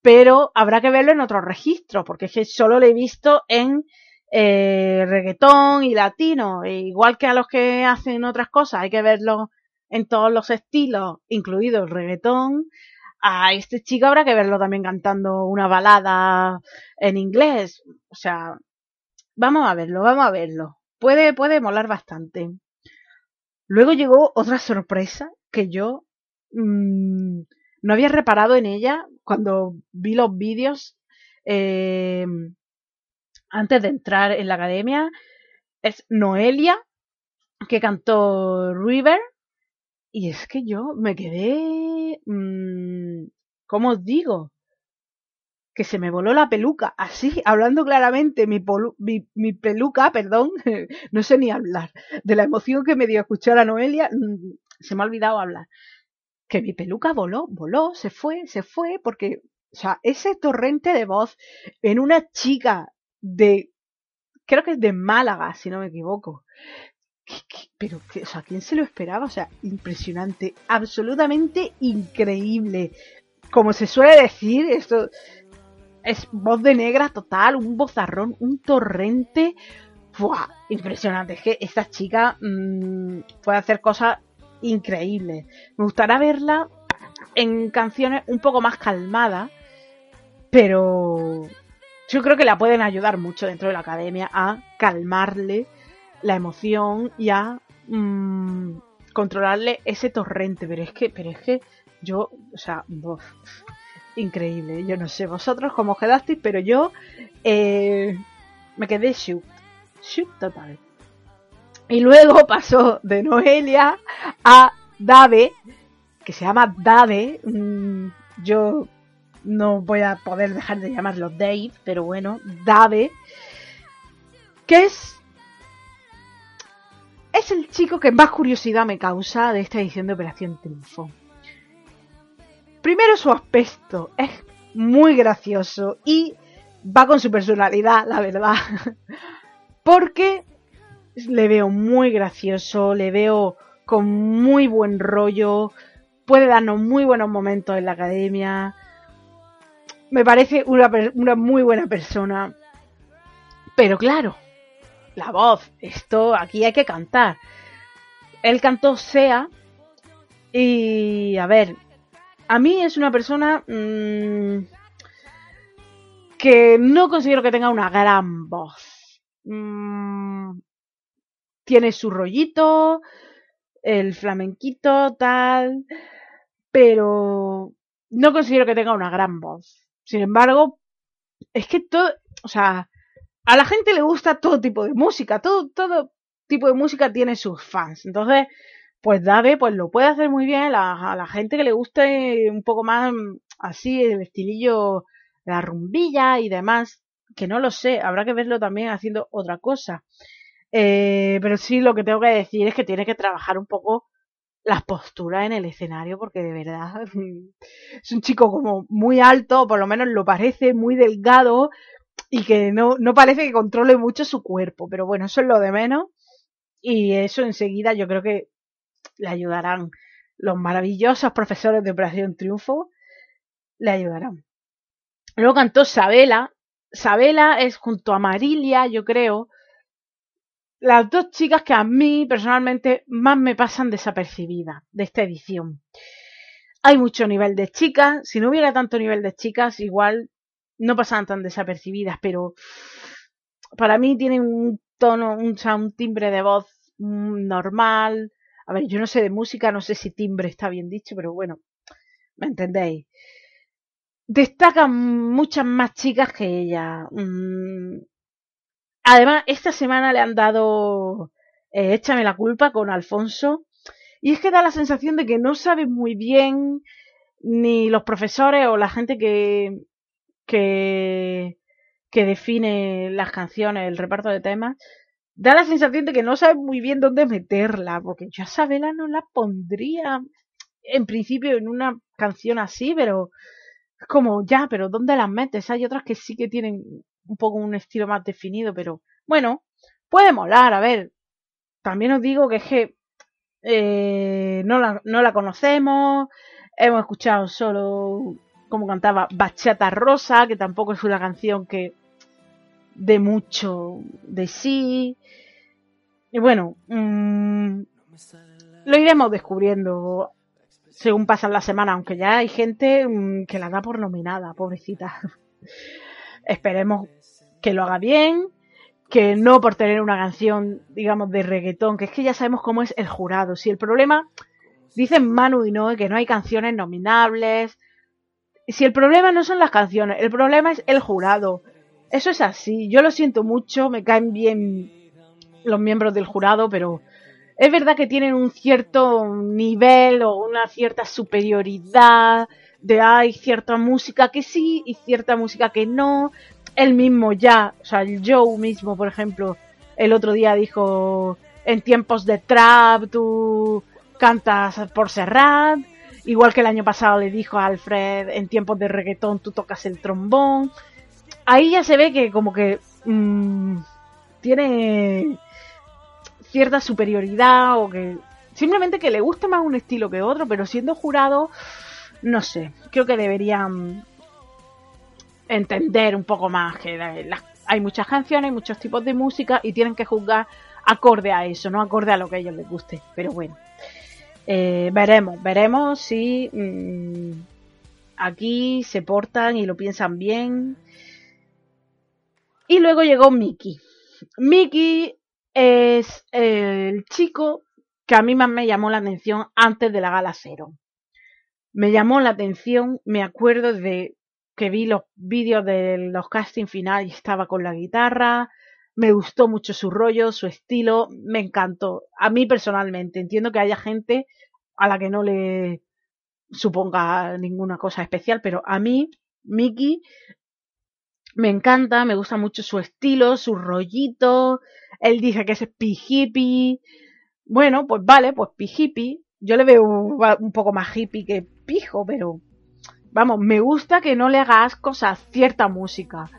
pero habrá que verlo en otros registros, porque es que solo lo he visto en eh, reggaetón y latino, e igual que a los que hacen otras cosas, hay que verlo en todos los estilos, incluido el reggaetón. A este chico habrá que verlo también cantando una balada en inglés. O sea, vamos a verlo, vamos a verlo. Puede, puede molar bastante. Luego llegó otra sorpresa que yo mmm, no había reparado en ella cuando vi los vídeos eh, antes de entrar en la academia. Es Noelia, que cantó River. Y es que yo me quedé... Mmm, ¿Cómo os digo? que se me voló la peluca, así, hablando claramente, mi, mi, mi, peluca, perdón, no sé ni hablar, de la emoción que me dio escuchar a Noelia, mm, se me ha olvidado hablar, que mi peluca voló, voló, se fue, se fue, porque, o sea, ese torrente de voz en una chica de, creo que es de Málaga, si no me equivoco, pero, o sea, ¿quién se lo esperaba? O sea, impresionante, absolutamente increíble. Como se suele decir, esto es voz de negra total, un bozarrón, un torrente. ¡Fua! Impresionante. Es que esta chica mmm, puede hacer cosas increíbles. Me gustaría verla en canciones un poco más calmadas, pero yo creo que la pueden ayudar mucho dentro de la academia a calmarle la emoción y a mmm, controlarle ese torrente. Pero es que, pero es que yo, o sea, increíble. Yo no sé vosotros cómo quedasteis, pero yo eh, me quedé shook. Shook total. Y luego pasó de Noelia a Dave, que se llama Dave. Mm, yo no voy a poder dejar de llamarlo Dave, pero bueno, Dave. Que es. Es el chico que más curiosidad me causa de esta edición de Operación Triunfo. Primero su aspecto es muy gracioso y va con su personalidad, la verdad. Porque le veo muy gracioso, le veo con muy buen rollo, puede darnos muy buenos momentos en la academia. Me parece una, una muy buena persona. Pero claro, la voz, esto aquí hay que cantar. Él cantó Sea y a ver, a mí es una persona mmm, que no considero que tenga una gran voz. Mm, tiene su rollito, el flamenquito, tal, pero no considero que tenga una gran voz. Sin embargo, es que todo, o sea, a la gente le gusta todo tipo de música, todo, todo tipo de música tiene sus fans. Entonces, pues Dave pues lo puede hacer muy bien a la gente que le guste un poco más mm, así el estilillo la rumbilla y demás que no lo sé habrá que verlo también haciendo otra cosa eh, pero sí lo que tengo que decir es que tiene que trabajar un poco las posturas en el escenario porque de verdad es un chico como muy alto por lo menos lo parece muy delgado y que no, no parece que controle mucho su cuerpo pero bueno eso es lo de menos y eso enseguida yo creo que le ayudarán. Los maravillosos profesores de Operación Triunfo le ayudarán. Luego cantó Sabela. Sabela es junto a Marilia, yo creo, las dos chicas que a mí personalmente más me pasan desapercibidas de esta edición. Hay mucho nivel de chicas, si no hubiera tanto nivel de chicas, igual no pasaban tan desapercibidas, pero para mí tienen un tono, un, un timbre de voz normal, a ver, yo no sé de música, no sé si timbre está bien dicho, pero bueno, ¿me entendéis? Destacan muchas más chicas que ella. Mm, además, esta semana le han dado eh, Échame la culpa con Alfonso. Y es que da la sensación de que no sabe muy bien ni los profesores o la gente que, que, que define las canciones, el reparto de temas, da la sensación de que no sabe muy bien dónde meterla, porque yo a Sabela no la pondría en principio en una canción así, pero es como ya, pero ¿dónde las metes? Hay otras que sí que tienen un poco un estilo más definido, pero bueno, puede molar, a ver. También os digo que es que eh, no, la, no la conocemos, hemos escuchado solo como cantaba Bachata Rosa, que tampoco es una canción que de mucho de sí. Y bueno, mmm, lo iremos descubriendo según pasan las semanas, aunque ya hay gente mmm, que la da por nominada, pobrecita. Esperemos que lo haga bien, que no por tener una canción, digamos, de reggaetón, que es que ya sabemos cómo es el jurado. Si el problema, dicen Manu y no, que no hay canciones nominables, si el problema no son las canciones, el problema es el jurado. Eso es así. Yo lo siento mucho, me caen bien los miembros del jurado, pero es verdad que tienen un cierto nivel o una cierta superioridad de hay cierta música que sí y cierta música que no. El mismo ya, o sea, el Joe mismo, por ejemplo, el otro día dijo en tiempos de trap tú cantas por Serrat Igual que el año pasado le dijo a Alfred, en tiempos de reggaetón tú tocas el trombón. Ahí ya se ve que como que mmm, tiene cierta superioridad o que simplemente que le gusta más un estilo que otro, pero siendo jurado, no sé, creo que deberían entender un poco más que hay muchas canciones, muchos tipos de música y tienen que juzgar acorde a eso, no acorde a lo que a ellos les guste. Pero bueno, eh, veremos, veremos si mmm, aquí se portan y lo piensan bien. Y luego llegó Mickey. Mickey es el chico que a mí más me llamó la atención antes de la gala cero. Me llamó la atención, me acuerdo de que vi los vídeos de los casting final y estaba con la guitarra, me gustó mucho su rollo, su estilo, me encantó. A mí personalmente, entiendo que haya gente a la que no le suponga ninguna cosa especial, pero a mí, Mickey, me encanta, me gusta mucho su estilo, su rollito. Él dice que es pijipi. Bueno, pues vale, pues pijipi. Yo le veo un poco más hippie que pijo, pero vamos, me gusta que no le haga asco a cierta música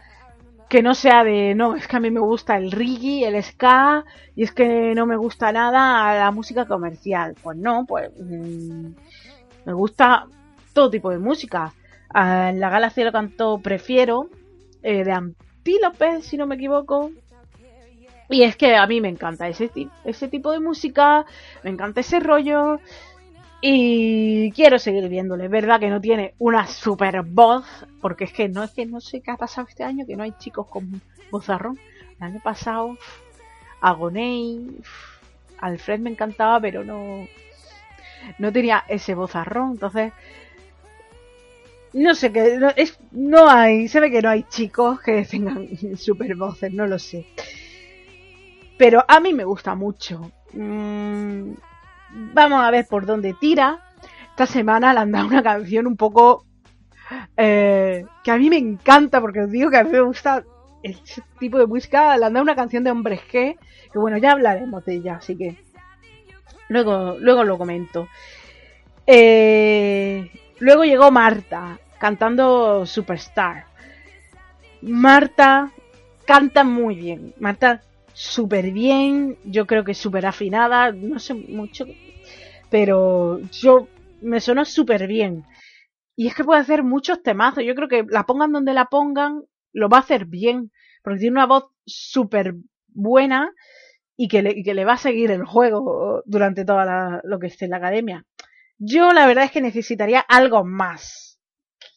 que no sea de, no, es que a mí me gusta el reggae, el ska, y es que no me gusta nada la música comercial. Pues no, pues mmm, me gusta todo tipo de música. En la gala cielo cantó Prefiero, eh, de Antílope, si no me equivoco. Y es que a mí me encanta ese, ese tipo de música, me encanta ese rollo. Y quiero seguir viéndole. Es verdad que no tiene una super voz, porque es que no es que no sé qué ha pasado este año, que no hay chicos con vozarrón. El año pasado, Agonei, Alfred me encantaba, pero no, no tenía ese vozarrón. Entonces, no sé qué, no, es, no hay, se ve que no hay chicos que tengan super voces, no lo sé. Pero a mí me gusta mucho. Mmm, vamos a ver por dónde tira. Esta semana le han dado una canción un poco eh, que a mí me encanta porque os digo que a mí me gusta este tipo de música. Le han dado una canción de hombres G que bueno, ya hablaremos de ella, así que luego, luego lo comento. Eh, luego llegó Marta cantando Superstar. Marta canta muy bien. Marta súper bien, yo creo que súper afinada, no sé mucho, pero yo me sonó súper bien. Y es que puede hacer muchos temazos, yo creo que la pongan donde la pongan, lo va a hacer bien, porque tiene una voz súper buena y que, le, va a seguir el juego durante toda lo que esté en la academia. Yo la verdad es que necesitaría algo más.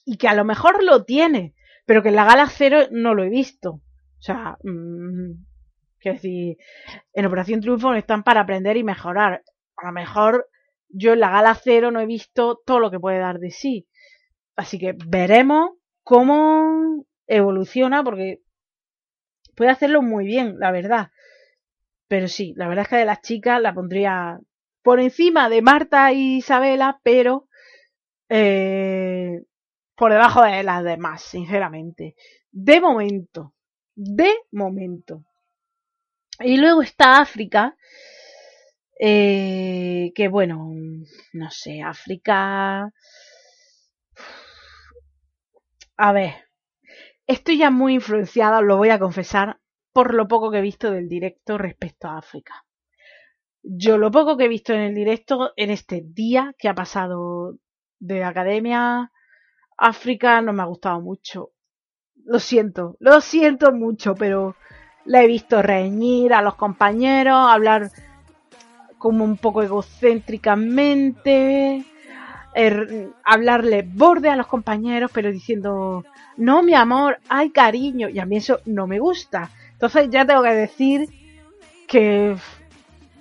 Y que a lo mejor lo tiene, pero que en la gala cero no lo he visto. O sea, mmm, Quiero decir, en Operación Triunfo están para aprender y mejorar. A lo mejor yo en la gala cero no he visto todo lo que puede dar de sí. Así que veremos cómo evoluciona porque puede hacerlo muy bien, la verdad. Pero sí, la verdad es que de las chicas la pondría por encima de Marta y Isabela, pero eh, por debajo de las demás, sinceramente. De momento. De momento. Y luego está África, eh, que bueno, no sé, África... A ver, estoy ya muy influenciada, lo voy a confesar, por lo poco que he visto del directo respecto a África. Yo lo poco que he visto en el directo en este día que ha pasado de academia, África no me ha gustado mucho. Lo siento, lo siento mucho, pero la he visto reñir a los compañeros, hablar como un poco egocéntricamente, er, hablarle borde a los compañeros, pero diciendo, no, mi amor, hay cariño, y a mí eso no me gusta. Entonces ya tengo que decir que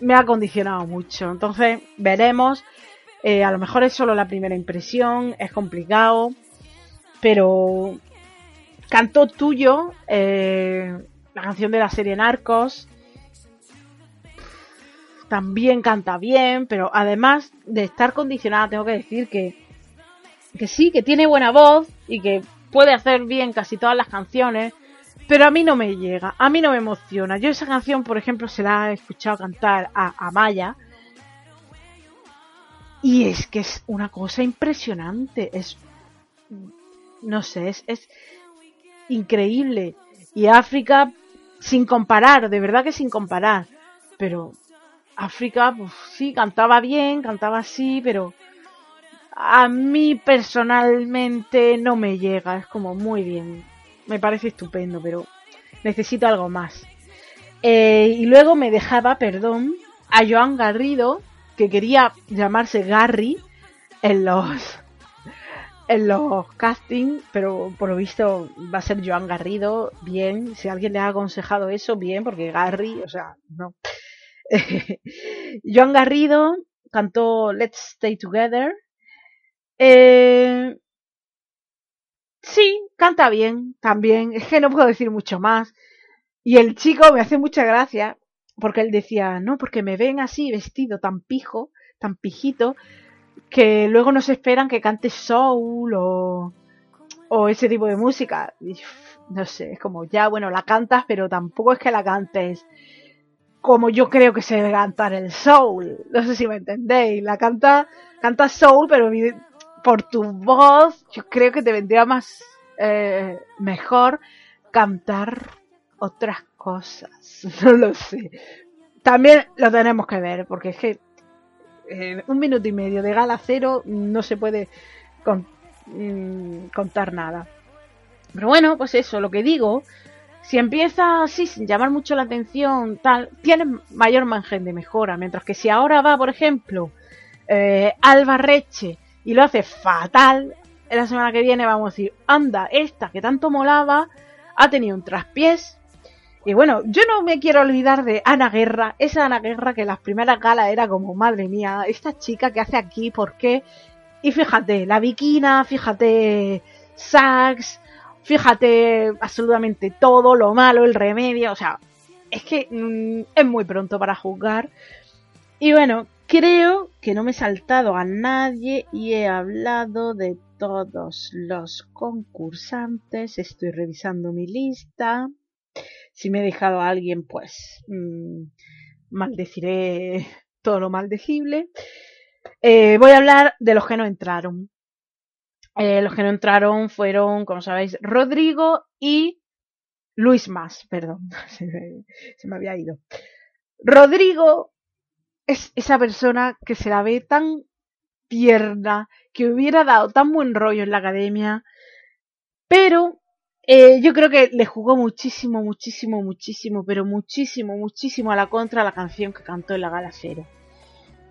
me ha condicionado mucho. Entonces veremos. Eh, a lo mejor es solo la primera impresión, es complicado, pero cantó tuyo eh, la canción de la serie Narcos. También canta bien, pero además de estar condicionada, tengo que decir que, que sí, que tiene buena voz y que puede hacer bien casi todas las canciones, pero a mí no me llega, a mí no me emociona. Yo esa canción, por ejemplo, se la he escuchado cantar a, Maya. Y es que es una cosa impresionante. Es. No sé, es, es increíble. Y África, sin comparar, de verdad que sin comparar. Pero África, pues sí, cantaba bien, cantaba así, pero a mí personalmente no me llega. Es como muy bien me parece estupendo, pero necesito algo más. Eh, y luego me dejaba, perdón, a Joan Garrido, que quería llamarse Garry en los en los castings, pero por lo visto va a ser Joan Garrido, bien, si alguien le ha aconsejado eso, bien, porque Garry, o sea, no. Joan Garrido cantó Let's Stay Together. Eh, Sí, canta bien, también. Es que no puedo decir mucho más. Y el chico me hace mucha gracia, porque él decía, no, porque me ven así, vestido tan pijo, tan pijito, que luego nos esperan que cante soul o, o ese tipo de música. no sé, es como, ya, bueno, la cantas, pero tampoco es que la cantes como yo creo que se debe cantar el soul. No sé si me entendéis. La canta, canta soul, pero por tu voz, yo creo que te vendría más eh, mejor cantar otras cosas. No lo sé. También lo tenemos que ver, porque es que un minuto y medio de gala cero no se puede mm, contar nada. Pero bueno, pues eso, lo que digo, si empieza así sin llamar mucho la atención, tal, tiene mayor margen de mejora. Mientras que si ahora va, por ejemplo, eh, y lo hace fatal, en la semana que viene vamos a decir, anda, esta que tanto molaba, ha tenido un traspiés. Y bueno, yo no me quiero olvidar de Ana Guerra, esa Ana Guerra que las primeras galas era como, madre mía, esta chica que hace aquí, ¿por qué? Y fíjate, la Vikina, fíjate, Sax, fíjate absolutamente todo, lo malo, el remedio, o sea, es que mm, es muy pronto para juzgar. Y bueno, Creo que no me he saltado a nadie y he hablado de todos los concursantes. Estoy revisando mi lista. Si me he dejado a alguien, pues mm, maldeciré todo lo maldecible. Eh, voy a hablar de los que no entraron. Eh, los que no entraron fueron, como sabéis, Rodrigo y Luis Más, perdón, se me había ido. Rodrigo es esa persona que se la ve tan tierna, que hubiera dado tan buen rollo en la academia, pero eh, yo creo que le jugó muchísimo, muchísimo, muchísimo, pero muchísimo, muchísimo a la contra la canción que cantó en la gala cero.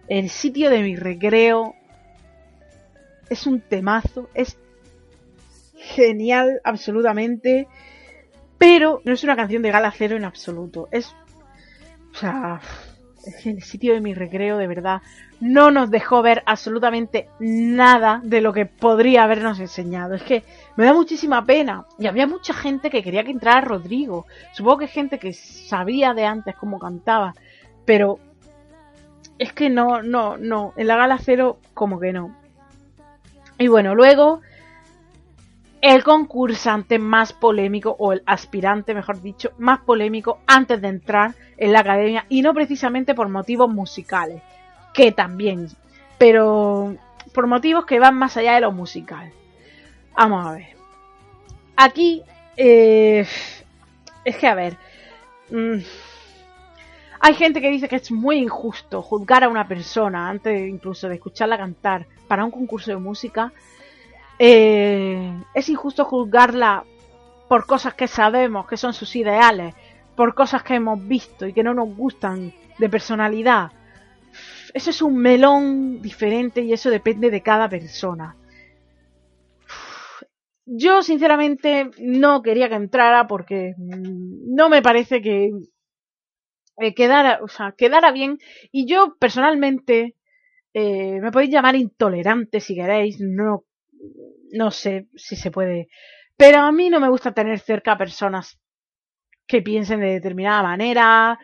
El sitio de mi recreo es un temazo, es genial absolutamente, pero no es una canción de gala cero en absoluto. Es, o sea, el sitio de mi recreo, de verdad, no nos dejó ver absolutamente nada de lo que podría habernos enseñado. Es que me da muchísima pena. Y había mucha gente que quería que entrara Rodrigo. Supongo que gente que sabía de antes cómo cantaba. Pero es que no, no, no. En la gala cero, como que no. Y bueno, luego el concursante más polémico, o el aspirante, mejor dicho, más polémico antes de entrar en la academia, y no precisamente por motivos musicales, que también, pero por motivos que van más allá de lo musical. Vamos a ver. Aquí, eh, es que a ver, mm, hay gente que dice que es muy injusto juzgar a una persona antes incluso de escucharla cantar para un concurso de música. Eh, es injusto juzgarla por cosas que sabemos que son sus ideales, por cosas que hemos visto y que no nos gustan de personalidad. Eso es un melón diferente y eso depende de cada persona. Yo sinceramente no quería que entrara porque mm, no me parece que eh, quedara, o sea, quedara bien. Y yo personalmente eh, me podéis llamar intolerante si queréis, no, no sé si se puede. Pero a mí no me gusta tener cerca personas que piensen de determinada manera.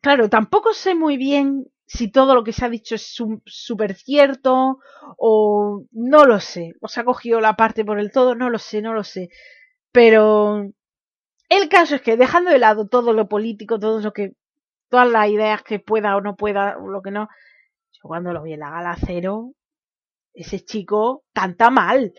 Claro, tampoco sé muy bien si todo lo que se ha dicho es súper cierto o no lo sé. O se ha cogido la parte por el todo, no lo sé, no lo sé. Pero el caso es que dejando de lado todo lo político, todo lo que, todas las ideas que pueda o no pueda, o lo que no, yo cuando lo vi en la gala cero, ese chico canta mal.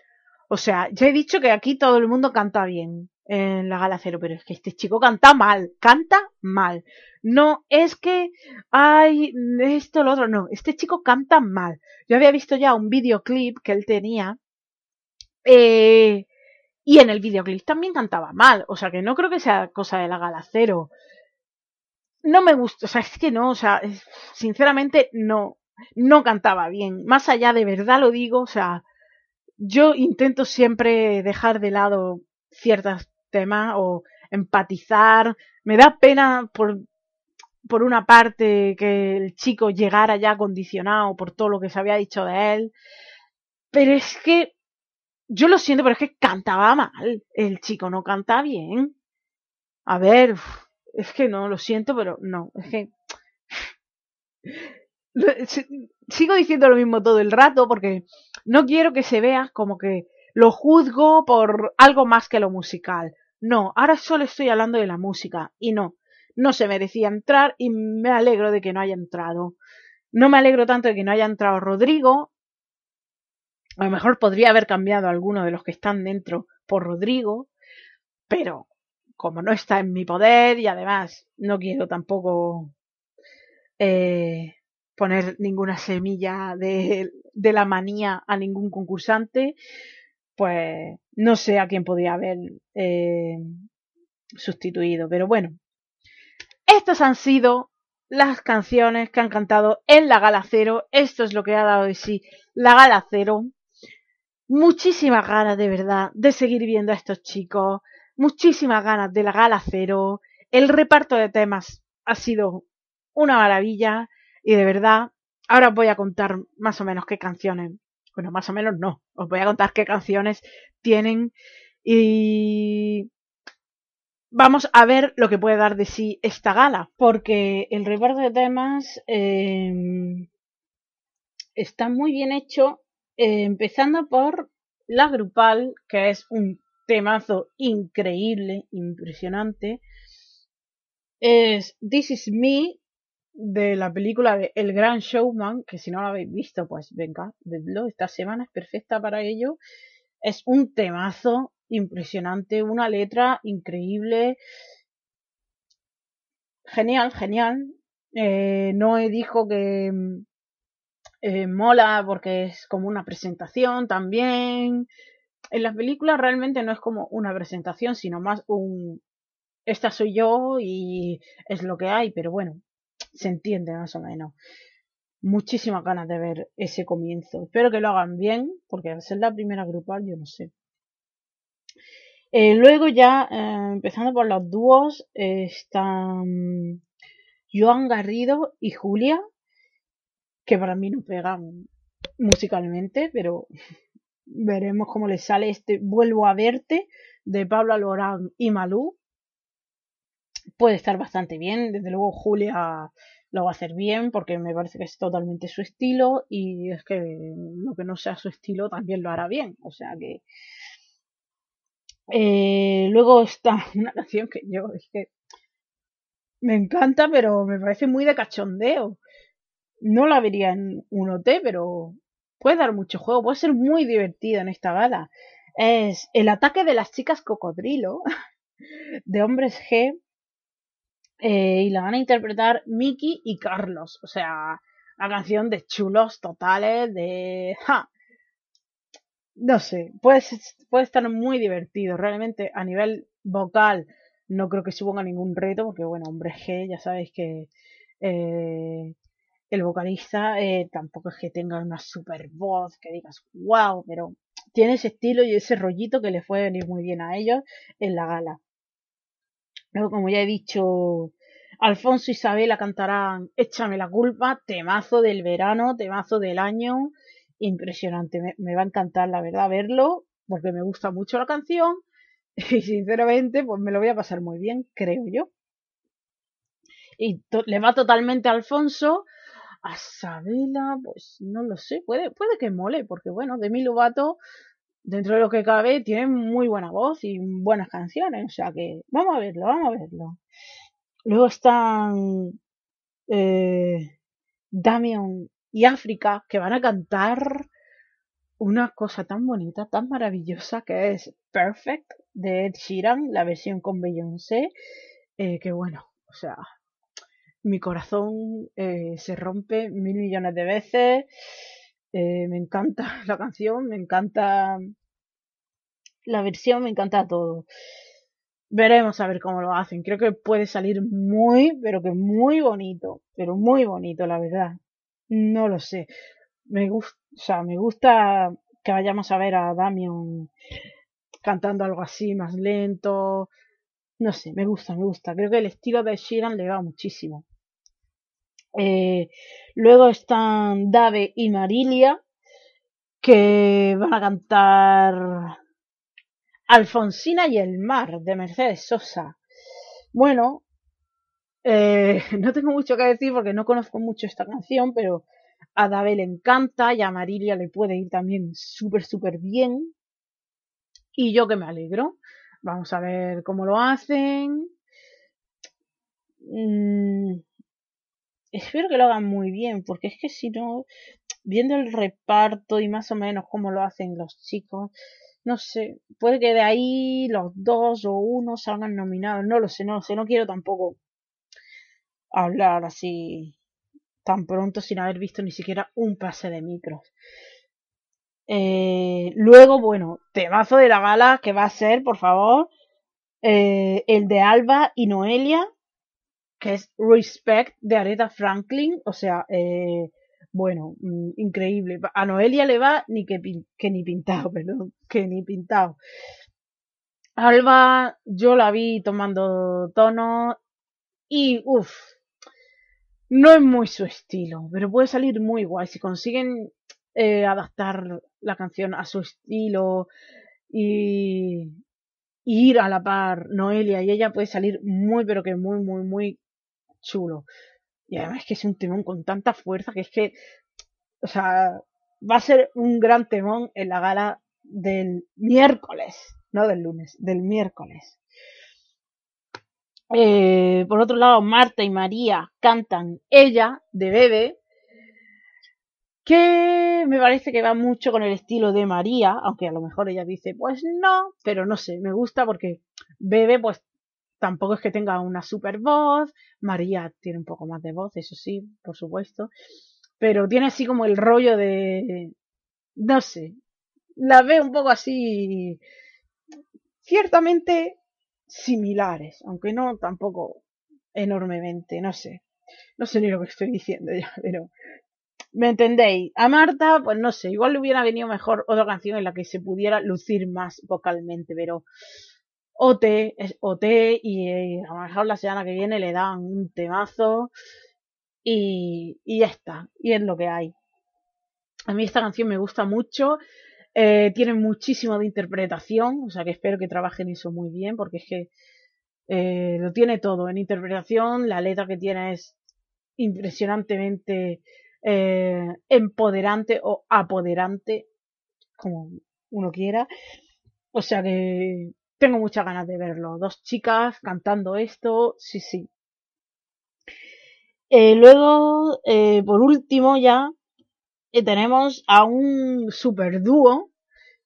O sea, ya he dicho que aquí todo el mundo canta bien en la gala cero, pero es que este chico canta mal, canta mal. No es que hay esto, lo otro, no, este chico canta mal. Yo había visto ya un videoclip que él tenía eh, y en el videoclip también cantaba mal, o sea que no creo que sea cosa de la gala cero. No me gusta, o sea, es que no, o sea, sinceramente no, no cantaba bien. Más allá de verdad lo digo, o sea, yo intento siempre dejar de lado ciertos temas o empatizar. Me da pena por, por una parte que el chico llegara ya condicionado por todo lo que se había dicho de él. Pero es que yo lo siento, pero es que cantaba mal. El chico no canta bien. A ver, es que no, lo siento, pero no, es que... Sigo diciendo lo mismo todo el rato porque no quiero que se vea como que lo juzgo por algo más que lo musical. No, ahora solo estoy hablando de la música y no, no se merecía entrar y me alegro de que no haya entrado. No me alegro tanto de que no haya entrado Rodrigo, a lo mejor podría haber cambiado a alguno de los que están dentro por Rodrigo, pero como no está en mi poder y además no quiero tampoco eh, poner ninguna semilla de, la manía a ningún concursante, pues no sé a quién podría haber eh, sustituido. Pero bueno, estas han sido las canciones que han cantado en la Gala Cero. Esto es lo que ha dado de sí la Gala Cero muchísimas ganas de verdad de seguir viendo a estos chicos, muchísimas ganas de la gala cero, el reparto de temas ha sido una maravilla y de verdad, ahora os voy a contar más o menos qué canciones, bueno, más o menos no, os voy a contar qué canciones tienen y vamos a ver lo que puede dar de sí esta gala, porque el reparto de temas eh, está muy bien hecho eh, empezando por la grupal, que es un temazo increíble, impresionante. Es This Is Me, de la película de El Gran Showman, que si no lo habéis visto, pues venga, vedlo, esta semana es perfecta para ello. Es un temazo impresionante, una letra increíble. Genial, genial. Eh, Noé dijo que eh, mola porque es como una presentación también. En las películas realmente no es como una presentación, sino más un esta soy yo y es lo que hay, pero bueno, se entiende más o menos. Muchísimas ganas de ver ese comienzo. Espero que lo hagan bien, porque al ser la primera grupal, yo no sé. Eh, luego ya, eh, empezando por los dúos, están Joan Garrido y Julia, que para mí no pegan musicalmente, pero veremos cómo les sale este Vuelvo a verte de Pablo Alborán y Malú. Puede estar bastante bien, desde luego Julia lo va a hacer bien porque me parece que es totalmente su estilo y es que lo que no sea su estilo también lo hará bien. O sea que... Eh, luego está una canción que yo es que me encanta, pero me parece muy de cachondeo. No la vería en un OT, pero puede dar mucho juego, puede ser muy divertida en esta gala. Es el ataque de las chicas cocodrilo de hombres G eh, y la van a interpretar Mickey y Carlos. O sea, la canción de chulos totales, de... Ja. No sé, puede, puede estar muy divertido. Realmente a nivel vocal no creo que suponga ningún reto, porque bueno, hombre G, ya sabéis que eh, el vocalista eh, tampoco es que tenga una super voz, que digas, wow, pero tiene ese estilo y ese rollito que le fue venir muy bien a ellos en la gala. Luego, como ya he dicho, Alfonso y Isabela cantarán Échame la culpa, temazo del verano, temazo del año, impresionante, me, va a encantar la verdad verlo, porque me gusta mucho la canción. Y sinceramente pues me lo voy a pasar muy bien, creo yo. Y le va totalmente Alfonso, a Isabela, pues no lo sé, puede, puede que mole, porque bueno, Demi Lovato dentro de lo que cabe, tiene muy buena voz y buenas canciones. O sea que vamos a verlo, vamos a verlo. Luego están eh, Damian y África que van a cantar una cosa tan bonita, tan maravillosa que es Perfect de Ed Sheeran, la versión con Beyoncé. Eh, que bueno, o sea, mi corazón eh, se rompe mil millones de veces. Eh, me encanta la canción, me encanta la versión, me encanta todo. Veremos a ver cómo lo hacen. Creo que puede salir muy, pero que muy bonito. Pero muy bonito, la verdad. No lo sé. Me gusta, o sea, me gusta que vayamos a ver a Damian cantando algo así, más lento. No sé, me gusta, me gusta. Creo que el estilo de Sheeran le va muchísimo. Eh, luego están Dave y Marilia, que van a cantar Alfonsina y el mar, de Mercedes Sosa. Bueno, eh, no tengo mucho que decir porque no conozco mucho esta canción, pero a Dave le encanta y a Marilia le puede ir también súper, súper bien. Y yo que me alegro. Vamos a ver cómo lo hacen. Mm, espero que lo hagan muy bien, porque es que si no, viendo el reparto y más o menos cómo lo hacen los chicos, no sé, puede que de ahí los dos o uno salgan nominados, no lo sé, no lo sé, no quiero tampoco hablar así tan pronto sin haber visto ni siquiera un pase de micros. Eh, luego, bueno, temazo de la gala que va a ser, por favor, eh, el de Alba y Noelia, que es Respect de Aretha Franklin, o sea, eh, bueno, mm, increíble. A Noelia le va ni que, ni pintado, perdón, que ni pintado. Alba, yo la vi tomando tono y uff, no es muy su estilo, pero puede salir muy guay si consiguen eh, adaptar la canción a su estilo y ir a la par Noelia y ella puede salir muy pero que muy muy muy chulo. Y además es que es un temón con tanta fuerza que es que, o sea, va a ser un gran temón en la gala del miércoles, no del lunes, del miércoles. Eh, por otro lado, Marta y María cantan Ella de Bebe, que me parece que va mucho con el estilo de María, aunque a lo mejor ella dice, pues no, pero no sé, me gusta porque Bebe pues tampoco es que tenga una super voz. María tiene un poco más de voz, eso sí, por supuesto. Pero tiene así como el rollo de. No sé. La veo un poco así. Ciertamente similares, aunque no tampoco enormemente, no sé. No sé ni lo que estoy diciendo ya, pero. ¿Me entendéis? A Marta, pues no sé, igual le hubiera venido mejor otra canción en la que se pudiera lucir más vocalmente, pero OT, es OT y eh, a lo mejor la semana que viene le dan un temazo y, y ya está, y es lo que hay. A mí esta canción me gusta mucho, eh, tiene muchísimo de interpretación, o sea que espero que trabajen eso muy bien porque es que eh, lo tiene todo en interpretación, la letra que tiene es impresionantemente eh, empoderante o apoderante, como uno quiera. O sea que tengo muchas ganas de verlo. Dos chicas cantando esto, sí, sí. Eh, luego, eh, por último ya, tenemos a un super dúo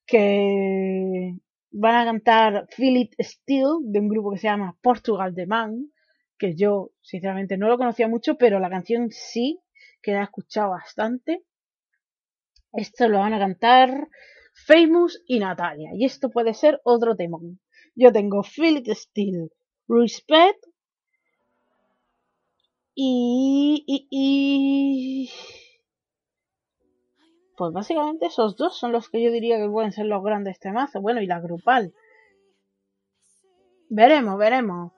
que van a cantar It Still de un grupo que se llama Portugal The Man, que yo sinceramente no lo conocía mucho, pero la canción sí, que la he escuchado bastante. Esto lo van a cantar Famous y Natalia, y esto puede ser otro tema. Yo tengo Feel It Still, Respect y pues básicamente esos dos son los que yo diría que pueden ser los grandes temazos. Bueno, y la grupal. Veremos, veremos.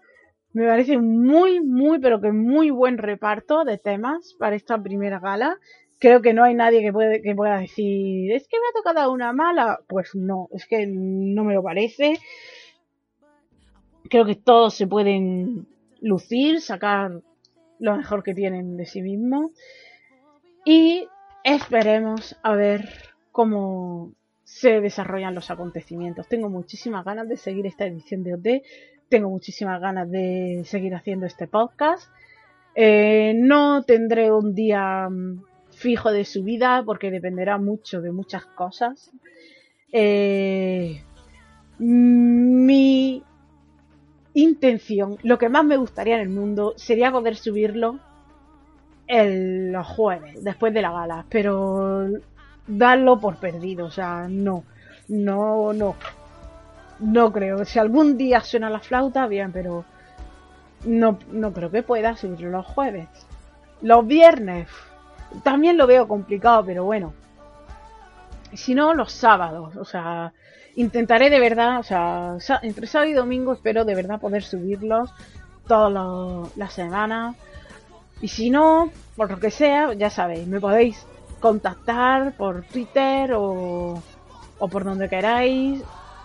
Me parece muy, muy, pero que muy buen reparto de temas para esta primera gala. Creo que no hay nadie que, pueda decir, es que me ha tocado una mala. Pues no, es que no me lo parece. Creo que todos se pueden lucir, sacar lo mejor que tienen de sí mismos. Y Esperemos a ver cómo se desarrollan los acontecimientos. Tengo muchísimas ganas de seguir esta edición de OT. Tengo muchísimas ganas de seguir haciendo este podcast. Eh, no tendré un día mm, fijo de subida porque dependerá mucho de muchas cosas. Eh, mi intención, lo que más me gustaría en el mundo sería poder subirlo el, los jueves, después de la gala, pero darlo por perdido, o sea, no, no, no, no creo. Si algún día suena la flauta, bien, pero no, no creo que pueda subirlo los jueves. Los viernes, también lo veo complicado, pero bueno. Si no, los sábados, o sea, intentaré de verdad, o sea, entre sábado y domingo espero de verdad poder subirlos todas las semanas y si no, por lo que sea, ya sabéis, me podéis contactar por Twitter o, o por donde queráis.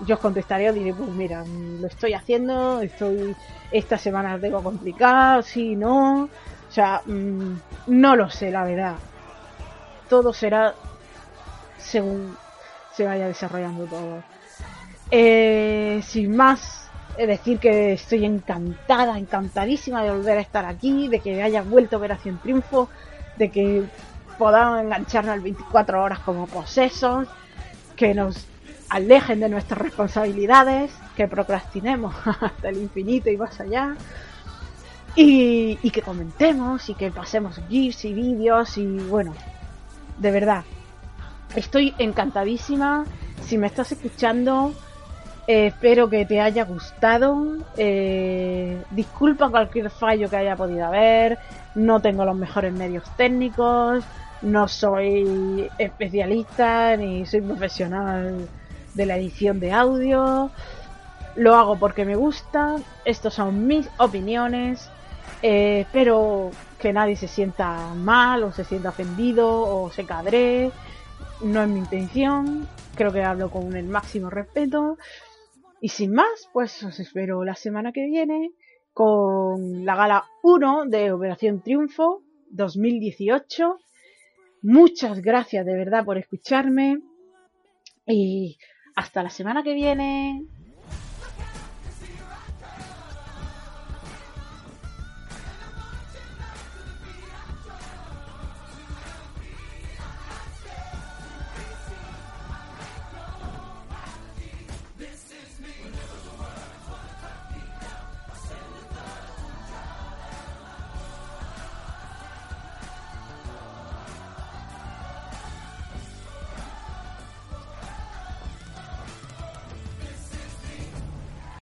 Yo os contestaré o diré, pues mira, lo estoy haciendo, estoy esta semana tengo complicado, sí, no. Sea, mm, no lo sé, la verdad. Todo será según se vaya desarrollando todo. Eh, sin más, decir que estoy encantada, encantadísima de volver a estar aquí, de que haya vuelto Operación Triunfo, de que podamos engancharnos al 24 horas como posesos, que nos alejen de nuestras responsabilidades, que procrastinemos hasta el infinito y más allá, y, y que comentemos y que pasemos GIFs y vídeos y bueno, de verdad, estoy encantadísima. Si me estás escuchando, eh, espero que te haya gustado. Eh, disculpa cualquier fallo que haya podido haber. No tengo los mejores medios técnicos. No soy especialista ni soy profesional de la edición de audio. Lo hago porque me gusta. Estos son mis opiniones. Eh, espero que nadie se sienta mal o se sienta ofendido o se cadre. No es mi intención. Creo que hablo con el máximo respeto. Y sin más, pues os espero la semana que viene con la gala 1 de Operación Triunfo 2018. Muchas gracias de verdad por escucharme y hasta la semana que viene.